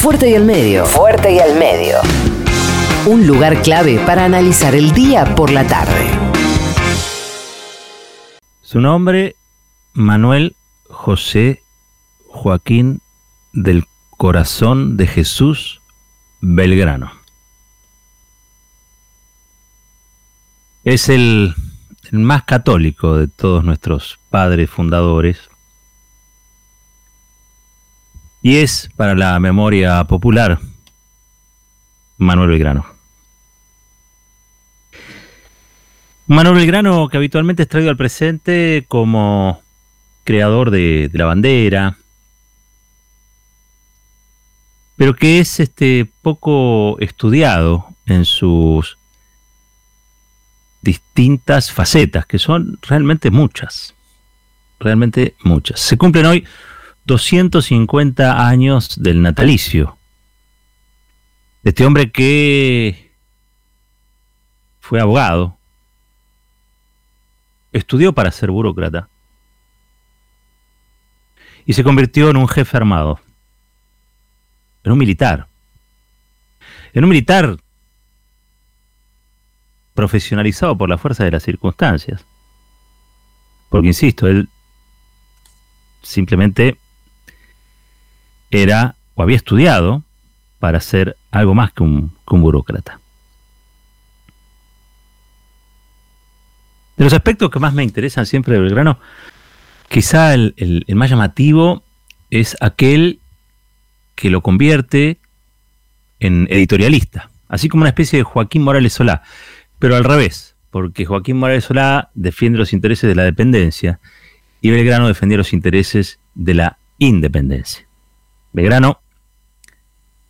Fuerte y al medio. Fuerte y al medio. Un lugar clave para analizar el día por la tarde. Su nombre, Manuel José Joaquín del Corazón de Jesús Belgrano. Es el, el más católico de todos nuestros padres fundadores y es para la memoria popular Manuel Belgrano. Manuel Belgrano que habitualmente es traído al presente como creador de, la bandera, pero que es este poco estudiado en sus distintas facetas, que son realmente muchas, realmente muchas. Se cumplen hoy 250 años del natalicio. De este hombre que fue abogado, estudió para ser burócrata y se convirtió en un jefe armado, en un militar, en un militar profesionalizado por la fuerza de las circunstancias. Porque, insisto, él simplemente era o había estudiado para ser algo más que un, burócrata. De los aspectos que más me interesan siempre de Belgrano, quizá el, el más llamativo es aquel que lo convierte en editorialista, así como una especie de Joaquín Morales Solá, pero al revés, porque Joaquín Morales Solá defiende los intereses de la dependencia y Belgrano defendía los intereses de la independencia. Belgrano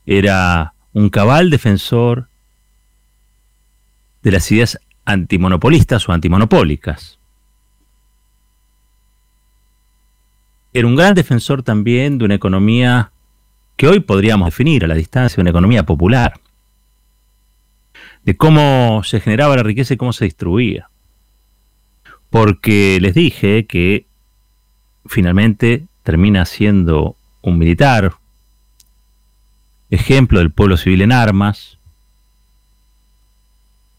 era un cabal defensor de las ideas antimonopolistas o antimonopólicas. Era un gran defensor también de una economía que hoy podríamos definir a la distancia, una economía popular, de cómo se generaba la riqueza y cómo se distribuía. Porque les dije que finalmente termina siendo un militar, ejemplo del pueblo civil en armas,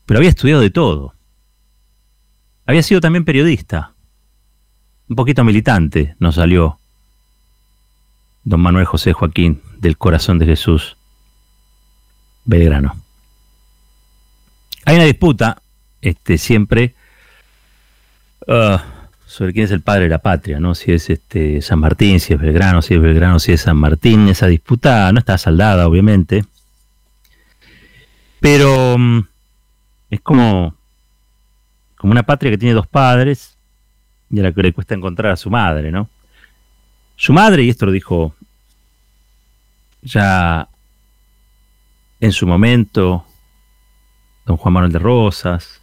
pero había estudiado de todo. Había sido también periodista, un poquito militante nos salió don Manuel José Joaquín del Corazón de Jesús Belgrano. Hay una disputa, este, siempre, uh, sobre quién es el padre de la patria, ¿no? Si es este San Martín, si es Belgrano, si es Belgrano, si es San Martín. Esa disputa no está saldada, obviamente. Pero mm, es como, como una patria que tiene dos padres y a la que le cuesta encontrar a su madre, ¿no? Su madre, y esto lo dijo ya en su momento don Juan Manuel de Rosas,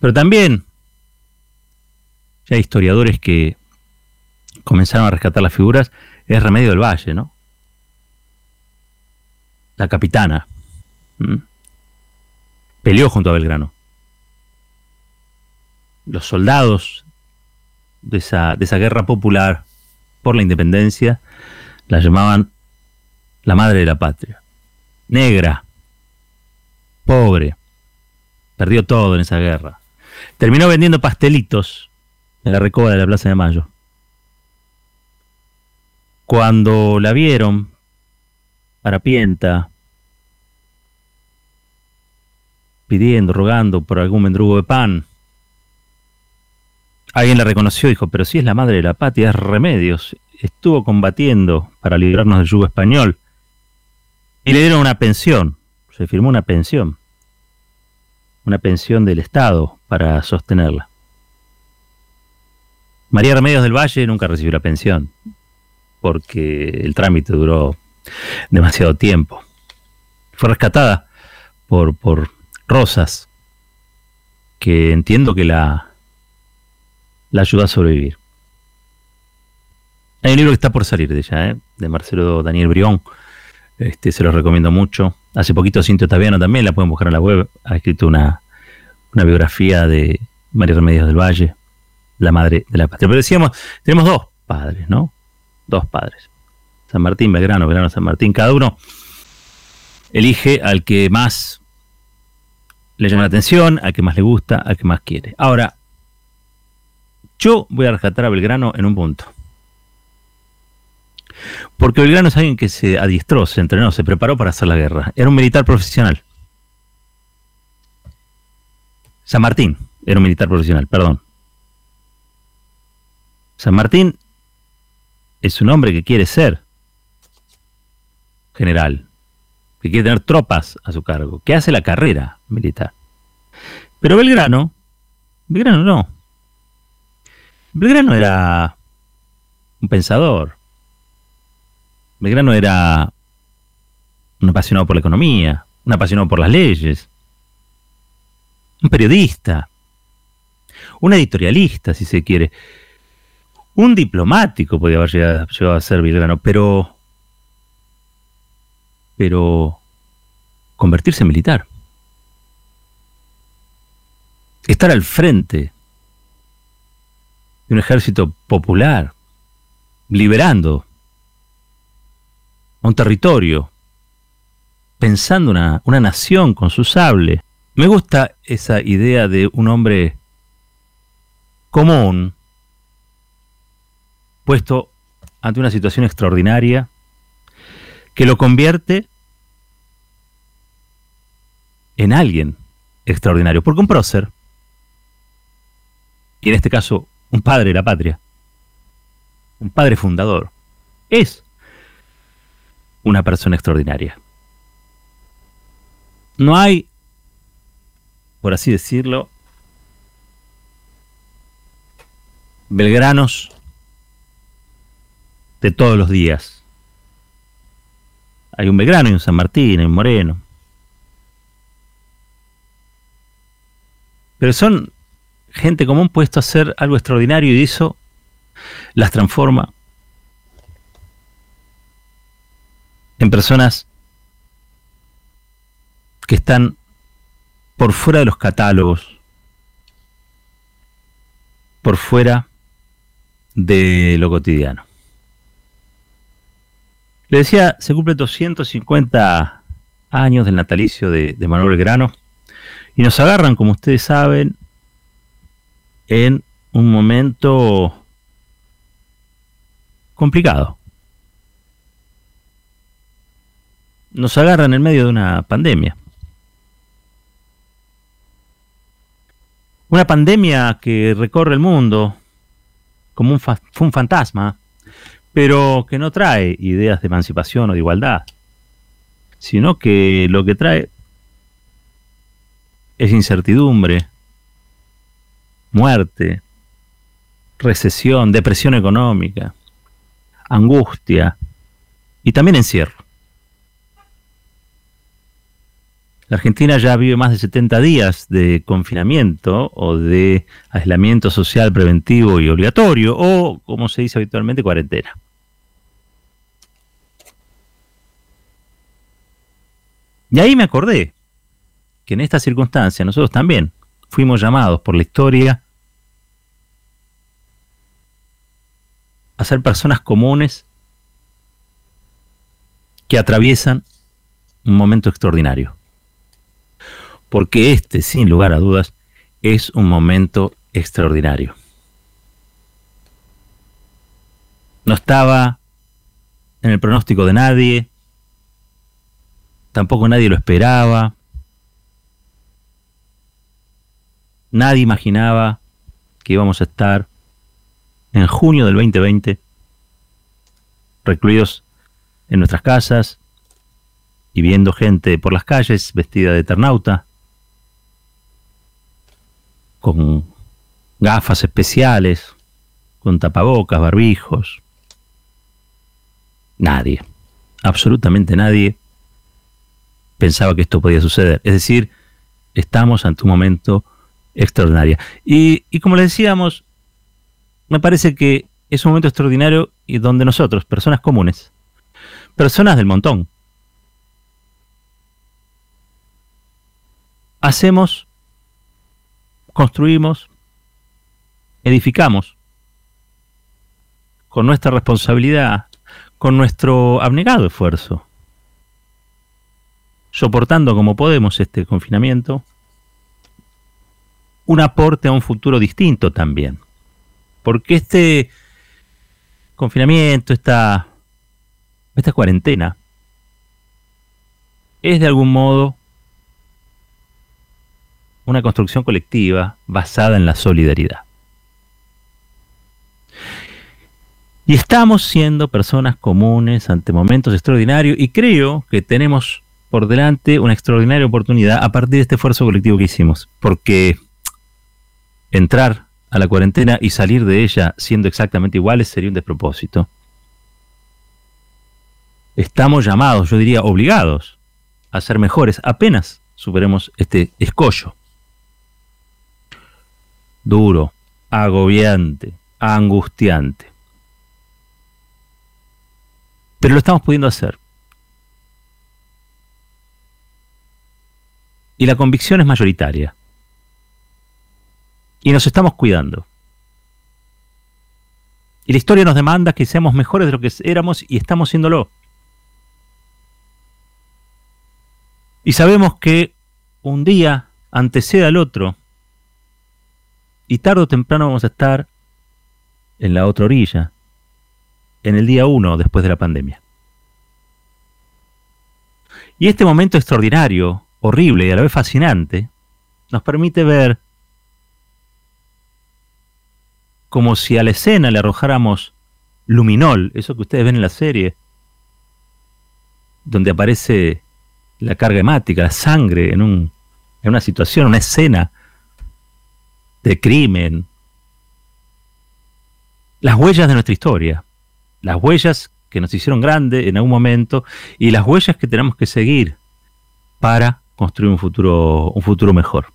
pero también ya hay historiadores que comenzaron a rescatar las figuras, es Remedio del Valle, ¿no? La capitana. Peleó junto a Belgrano. Los soldados de esa, de esa guerra popular por la independencia la llamaban la madre de la patria. Negra, pobre, perdió todo en esa guerra. Terminó vendiendo pastelitos en la recoba de la Plaza de Mayo. Cuando la vieron, harapienta, pidiendo, rogando por algún mendrugo de pan, alguien la reconoció y dijo, pero si es la madre de la patria, es Remedios, estuvo combatiendo para librarnos del yugo español. Y le dieron una pensión, se firmó una pensión, una pensión del Estado para sostenerla. María Remedios del Valle nunca recibió la pensión, porque el trámite duró demasiado tiempo. Fue rescatada por, por Rosas, que entiendo que la, la ayudó a sobrevivir. Hay un libro que está por salir de ella, ¿eh? de Marcelo Daniel Brión. Este, se lo recomiendo mucho. Hace poquito Cinto Taviano también, la pueden buscar en la web. Ha escrito una, una biografía de María Remedios del Valle la madre de la patria. Pero decíamos, tenemos dos padres, ¿no? Dos padres. San Martín, Belgrano, Belgrano, San Martín. Cada uno elige al que más le llama la atención, al que más le gusta, al que más quiere. Ahora, yo voy a rescatar a Belgrano en un punto. Porque Belgrano es alguien que se adiestró, se entrenó, se preparó para hacer la guerra. Era un militar profesional. San Martín era un militar profesional, perdón. San Martín es un hombre que quiere ser general, que quiere tener tropas a su cargo, que hace la carrera militar. Pero Belgrano, Belgrano no. Belgrano era un pensador. Belgrano era un apasionado por la economía, un apasionado por las leyes, un periodista, un editorialista, si se quiere, un diplomático podía haber llegado, a ser Belgrano, pero, pero convertirse en militar, estar al frente de un ejército popular, liberando a un territorio, pensando una, una nación con su sable. Me gusta esa idea de un hombre común, puesto ante una situación extraordinaria, que lo convierte en alguien extraordinario. Porque un prócer, y en este caso un padre de la patria, un padre fundador, es una persona extraordinaria. No hay, por así decirlo, belgranos de todos los días. Hay un Belgrano, hay un San Martín, hay un Moreno. Pero son gente común puesto a hacer algo extraordinario y eso las transforma en personas que están por fuera de los catálogos, por fuera de lo cotidiano. Le decía, se cumple 250 años del natalicio de, Manuel Grano y nos agarran, como ustedes saben, en un momento complicado. Nos agarran en medio de una pandemia. Una pandemia que recorre el mundo como un, un fantasma, pero que no trae ideas de emancipación o de igualdad, sino que lo que trae es incertidumbre, muerte, recesión, depresión económica, angustia y también encierro. La Argentina ya vive más de 70 días de confinamiento o de aislamiento social preventivo y obligatorio o, como se dice habitualmente, cuarentena. Y ahí me acordé que en esta circunstancia nosotros también fuimos llamados por la historia a ser personas comunes que atraviesan un momento extraordinario. Porque este, sin lugar a dudas, es un momento extraordinario. No estaba en el pronóstico de nadie, tampoco nadie lo esperaba, nadie imaginaba que íbamos a estar en junio del 2020, recluidos en nuestras casas y viendo gente por las calles vestida de eternauta, con gafas especiales, con tapabocas, barbijos. Nadie, absolutamente nadie pensaba que esto podía suceder. Es decir, estamos ante un momento extraordinario. Y, como le decíamos, me parece que es un momento extraordinario y donde nosotros, personas comunes, personas del montón, hacemos, construimos, edificamos con nuestra responsabilidad, con nuestro abnegado esfuerzo, soportando como podemos este confinamiento, un aporte a un futuro distinto también. Porque este confinamiento, esta, esta cuarentena, es de algún modo una construcción colectiva basada en la solidaridad. Y estamos siendo personas comunes ante momentos extraordinarios y creo que tenemos por delante una extraordinaria oportunidad a partir de este esfuerzo colectivo que hicimos, porque entrar a la cuarentena y salir de ella siendo exactamente iguales sería un despropósito. Estamos llamados, yo diría obligados, a ser mejores apenas superemos este escollo. Duro, agobiante, angustiante. Pero lo estamos pudiendo hacer. Y la convicción es mayoritaria. Y nos estamos cuidando. Y la historia nos demanda que seamos mejores de lo que éramos y estamos siéndolo. Y sabemos que un día antecede al otro y tarde o temprano vamos a estar en la otra orilla, en el día uno después de la pandemia. Y este momento extraordinario, horrible y a la vez fascinante, nos permite ver como si a la escena le arrojáramos luminol, eso que ustedes ven en la serie, donde aparece la carga hemática, la sangre en, un, en una situación, una escena de crimen, las huellas de nuestra historia, las huellas que nos hicieron grande en algún momento y las huellas que tenemos que seguir para construir un futuro, un futuro mejor.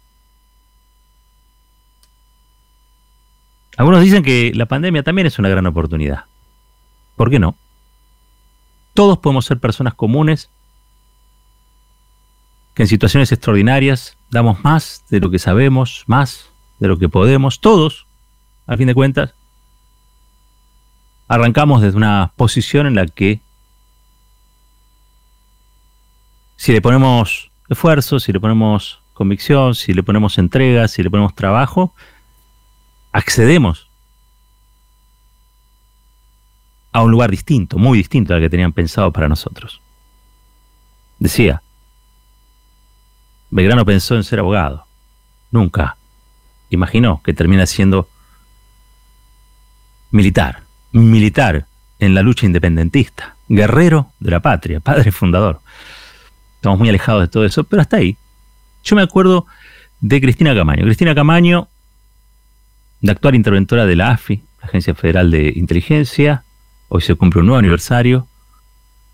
Algunos dicen que la pandemia también es una gran oportunidad. ¿Por qué no? Todos podemos ser personas comunes que en situaciones extraordinarias damos más de lo que sabemos, más de lo que podemos, todos, a fin de cuentas, arrancamos desde una posición en la que si le ponemos si le ponemos convicción, si le ponemos entrega, si le ponemos trabajo, accedemos a un lugar distinto, muy distinto al que tenían pensado para nosotros. Decía, Belgrano pensó en ser abogado. Nunca imaginó que termina siendo militar militar en la lucha independentista, guerrero de la patria, padre fundador. Estamos muy alejados de todo eso, pero hasta ahí. Yo me acuerdo de Cristina Camaño. Cristina Camaño, la actual interventora de la AFI, la Agencia Federal de Inteligencia, hoy se cumple un nuevo aniversario,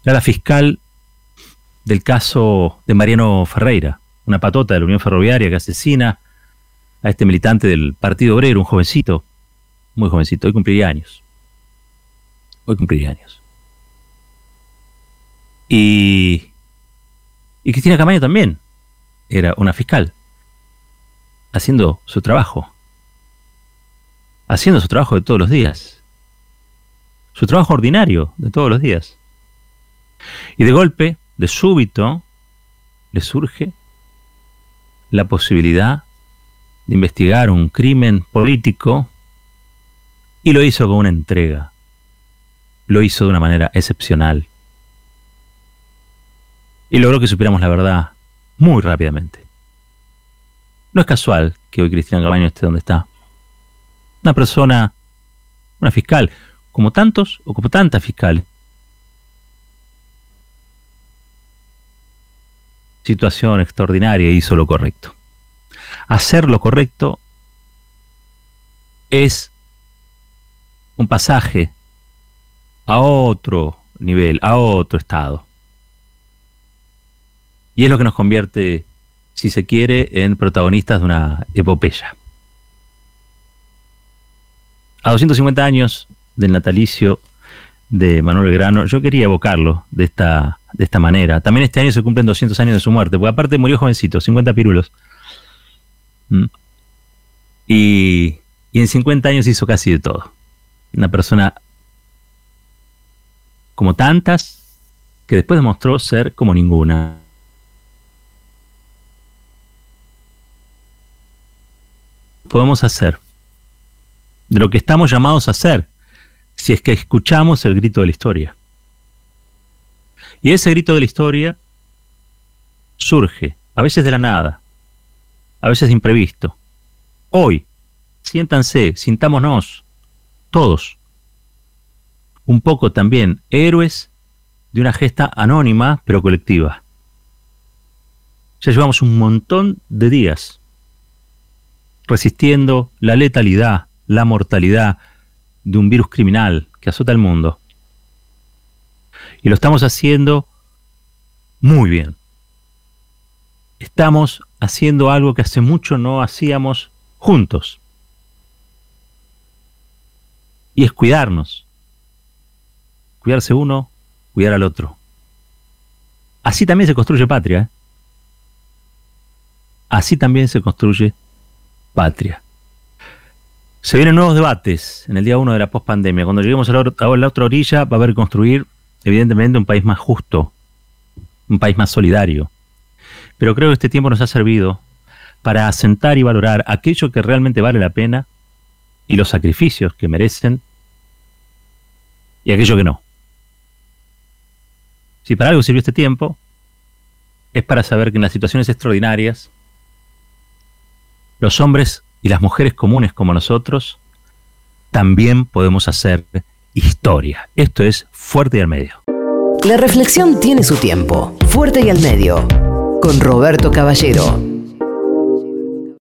era la fiscal del caso de Mariano Ferreira, una patota de la Unión Ferroviaria que asesina a este militante del Partido Obrero, un jovencito, muy jovencito, hoy cumpliría años. Hoy cumpliría años. Y, y Cristina Camaño también era una fiscal, haciendo su trabajo, haciendo su trabajo de todos los días, su trabajo ordinario de todos los días. Y de golpe, de súbito, le surge la posibilidad de investigar un crimen político y lo hizo con una entrega lo hizo de una manera excepcional. Y logró que supiéramos la verdad muy rápidamente. No es casual que hoy Cristian Cabaño esté donde está. Una persona, una fiscal, como tantos o como tantas fiscales. Situación extraordinaria hizo lo correcto. Hacer lo correcto es un pasaje a otro nivel, a otro estado. Y es lo que nos convierte, si se quiere, en protagonistas de una epopeya. A 250 años del natalicio de Manuel Grano, yo quería evocarlo de esta, de esta manera. También este año se cumplen 200 años de su muerte, porque aparte murió jovencito, 50 pirulos. ¿Mm? Y, y en 50 años hizo casi de todo. Una persona como tantas, que después demostró ser como ninguna. Podemos hacer de lo que estamos llamados a hacer si es que escuchamos el grito de la historia. Y ese grito de la historia surge, a veces de la nada, a veces de imprevisto. Hoy, siéntanse, sintámonos, todos, un poco también héroes de una gesta anónima pero colectiva. Ya llevamos un montón de días resistiendo la letalidad, la mortalidad de un virus criminal que azota el mundo. Y lo estamos haciendo muy bien. Estamos haciendo algo que hace mucho no hacíamos juntos. Y es cuidarnos. Cuidarse uno, cuidar al otro. Así también se construye patria. ¿eh? Así también se construye patria. Se vienen nuevos debates en el día 1 de la pospandemia. Cuando lleguemos a la, otra orilla va a haber construir, evidentemente, un país más justo, un país más solidario. Pero creo que este tiempo nos ha servido para asentar y valorar aquello que realmente vale la pena y los sacrificios que merecen y aquello que no. Si para algo sirvió este tiempo, es para saber que en las situaciones extraordinarias, los hombres y las mujeres comunes como nosotros, también podemos hacer historia. Esto es Fuerte y al Medio. La reflexión tiene su tiempo. Fuerte y al Medio. Con Roberto Caballero.